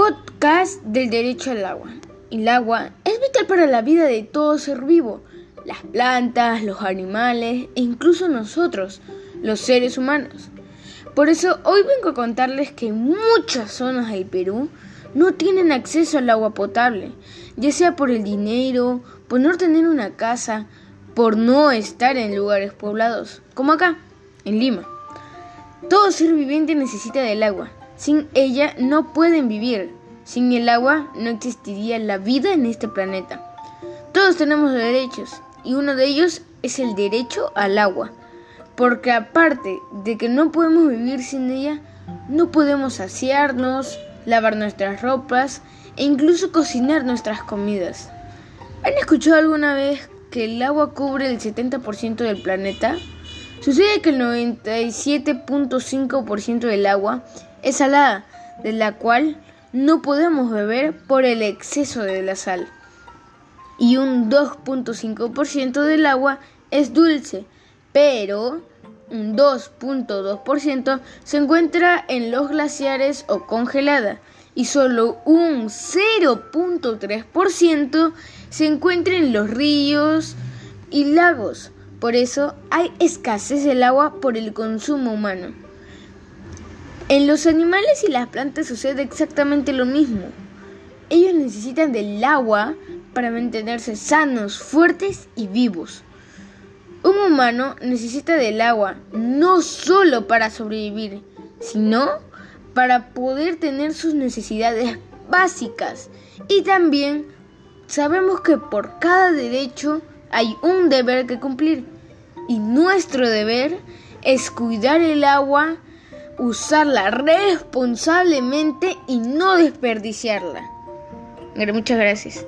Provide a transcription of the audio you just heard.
Podcast del derecho al agua. El agua es vital para la vida de todo ser vivo, las plantas, los animales e incluso nosotros, los seres humanos. Por eso hoy vengo a contarles que muchas zonas del Perú no tienen acceso al agua potable, ya sea por el dinero, por no tener una casa, por no estar en lugares poblados, como acá, en Lima. Todo ser viviente necesita del agua. Sin ella no pueden vivir. Sin el agua no existiría la vida en este planeta. Todos tenemos derechos y uno de ellos es el derecho al agua. Porque aparte de que no podemos vivir sin ella, no podemos saciarnos, lavar nuestras ropas e incluso cocinar nuestras comidas. ¿Han escuchado alguna vez que el agua cubre el 70% del planeta? Sucede que el 97.5% del agua es salada, de la cual no podemos beber por el exceso de la sal. Y un 2.5% del agua es dulce, pero un 2.2% se encuentra en los glaciares o congelada y solo un 0.3% se encuentra en los ríos y lagos. Por eso hay escasez del agua por el consumo humano. En los animales y las plantas sucede exactamente lo mismo. Ellos necesitan del agua para mantenerse sanos, fuertes y vivos. Un humano necesita del agua no solo para sobrevivir, sino para poder tener sus necesidades básicas. Y también sabemos que por cada derecho hay un deber que cumplir. Y nuestro deber es cuidar el agua usarla responsablemente y no desperdiciarla. Muchas gracias.